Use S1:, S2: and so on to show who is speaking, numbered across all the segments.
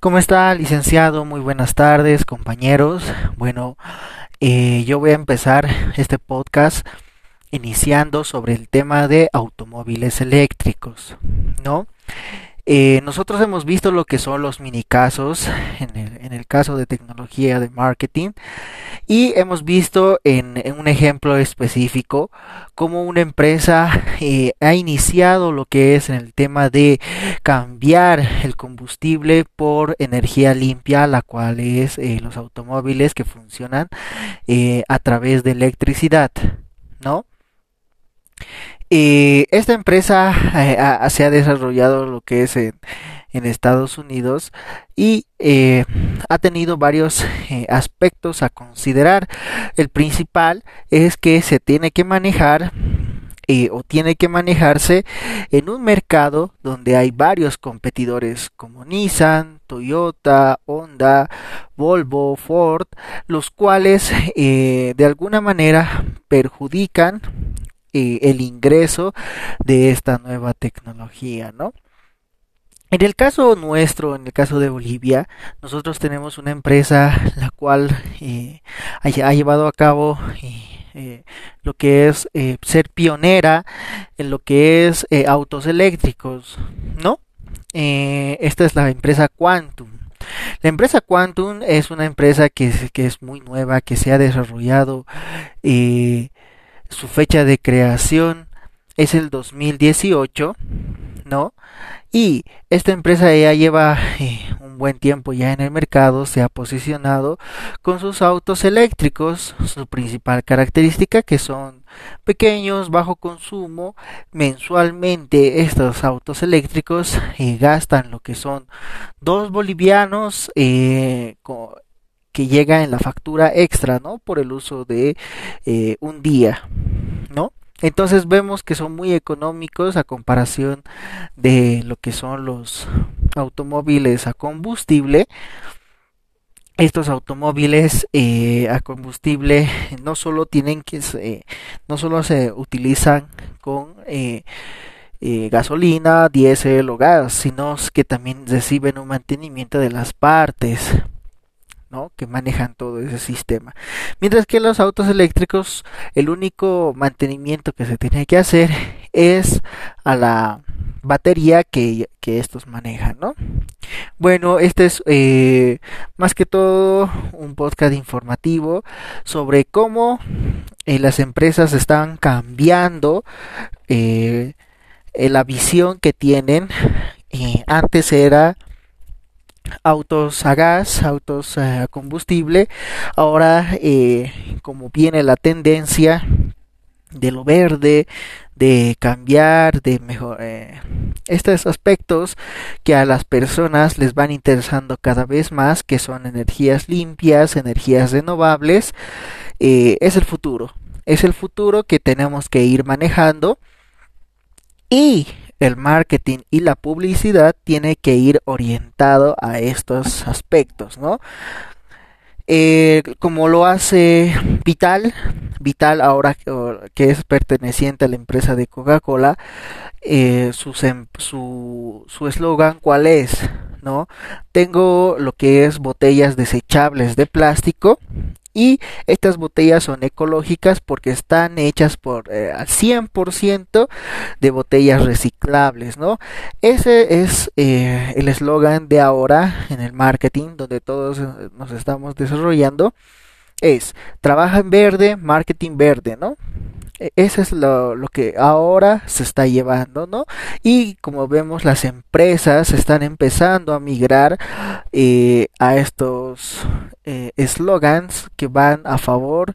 S1: ¿Cómo está, licenciado? Muy buenas tardes, compañeros. Bueno, eh, yo voy a empezar este podcast iniciando sobre el tema de automóviles eléctricos, ¿no? Eh, nosotros hemos visto lo que son los mini casos en el, en el caso de tecnología de marketing y hemos visto en, un ejemplo específico cómo una empresa eh, ha iniciado lo que es en el tema de cambiar el combustible por energía limpia, la cual es eh, los automóviles que funcionan a través de electricidad, ¿no? Esta empresa eh, se ha desarrollado lo que es en, Estados Unidos y eh, ha tenido varios eh, aspectos a considerar. El principal es que se tiene que manejar o tiene que manejarse en un mercado donde hay varios competidores como Nissan, Toyota, Honda, Volvo, Ford, los cuales de alguna manera perjudican el ingreso de esta nueva tecnología, ¿no? En el caso nuestro, en el caso de Bolivia, nosotros tenemos una empresa la cual eh, ha, llevado a cabo eh, lo que es eh, ser pionera en lo que es autos eléctricos, ¿no? esta es la empresa Quantum. La empresa Quantum es una empresa que, que es muy nueva, que se ha desarrollado su fecha de creación es el 2018, ¿no? Y esta empresa ya lleva eh, un buen tiempo ya en el mercado, se ha posicionado con sus autos eléctricos, su principal característica que son pequeños, bajo consumo, mensualmente estos autos eléctricos eh, gastan lo que son dos bolivianos eh, que llega en la factura extra, ¿no? Por el uso de un día. Entonces vemos que son muy económicos a comparación de lo que son los automóviles a combustible. Estos automóviles eh, a combustible no solo tienen que no solo se utilizan con eh, gasolina, diésel o gas, sino que también reciben un mantenimiento de las partes ¿no? que manejan todo ese sistema. Mientras que los autos eléctricos, el único mantenimiento que se tiene que hacer es a la batería que, estos manejan, ¿no? Bueno, este es eh, más que todo un podcast informativo sobre cómo eh, las empresas están cambiando eh, la visión que tienen. antes era autos a gas, autos a combustible. Ahora, eh, como viene la tendencia de lo verde, de cambiar, de mejor, eh, estos aspectos que a las personas les van interesando cada vez más, que son energías limpias, energías renovables, eh, es el futuro. Es el futuro que tenemos que ir manejando. Y el marketing y la publicidad tiene que ir orientado a estos aspectos, ¿no? Eh, como lo hace Vital, Vital ahora que es perteneciente a la empresa de Coca-Cola, eh, su eslogan cuál es, ¿no? Tengo lo que es botellas desechables de plástico y estas botellas son ecológicas porque están hechas por eh, al 100% de botellas reciclables, ¿no? Ese es eh, el eslogan de ahora en el marketing donde todos eh, nos estamos desarrollando es trabaja en verde, marketing verde, ¿no? E, eso es lo, que ahora se está llevando, ¿no? Y como vemos, las empresas están empezando a migrar eh, a estos eh, eslogans que van a favor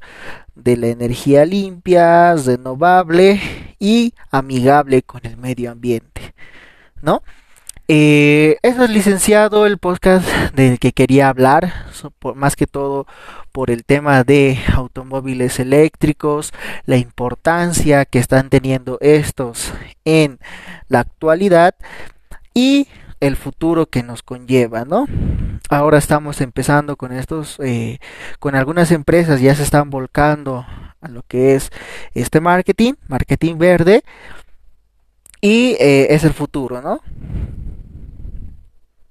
S1: de la energía limpia, renovable y amigable con el medio ambiente, ¿no? Eh, eso es licenciado el podcast del que quería hablar, más que todo por el tema de automóviles eléctricos, la importancia que están teniendo estos en la actualidad y el futuro que nos conlleva, ¿no? Ahora estamos empezando con estos, eh, con algunas empresas ya se están volcando a lo que es este marketing, marketing verde, y eh, es el futuro, ¿no?